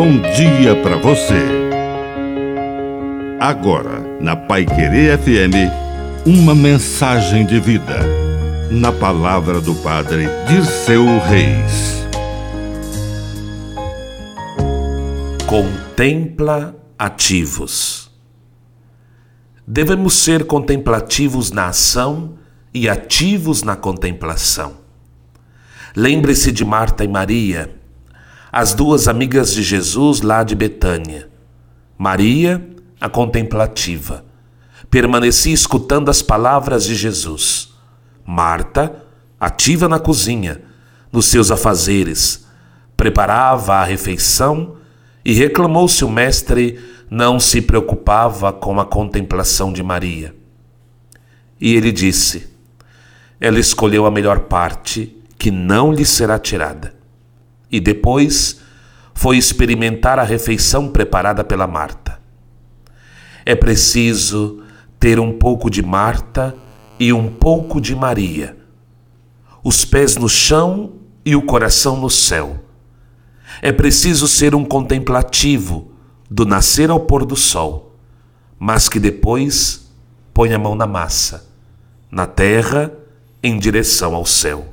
bom dia para você. Agora, na Pai Querer FM, uma mensagem de vida. Na palavra do Padre de seu Reis. Contempla ativos. Devemos ser contemplativos na ação e ativos na contemplação. Lembre-se de Marta e Maria as duas amigas de Jesus lá de Betânia. Maria, a contemplativa, permanecia escutando as palavras de Jesus. Marta, ativa na cozinha, nos seus afazeres, preparava a refeição e reclamou se o mestre não se preocupava com a contemplação de Maria. E ele disse: Ela escolheu a melhor parte que não lhe será tirada e depois foi experimentar a refeição preparada pela Marta. É preciso ter um pouco de Marta e um pouco de Maria, os pés no chão e o coração no céu. É preciso ser um contemplativo do nascer ao pôr do sol, mas que depois põe a mão na massa, na terra, em direção ao céu.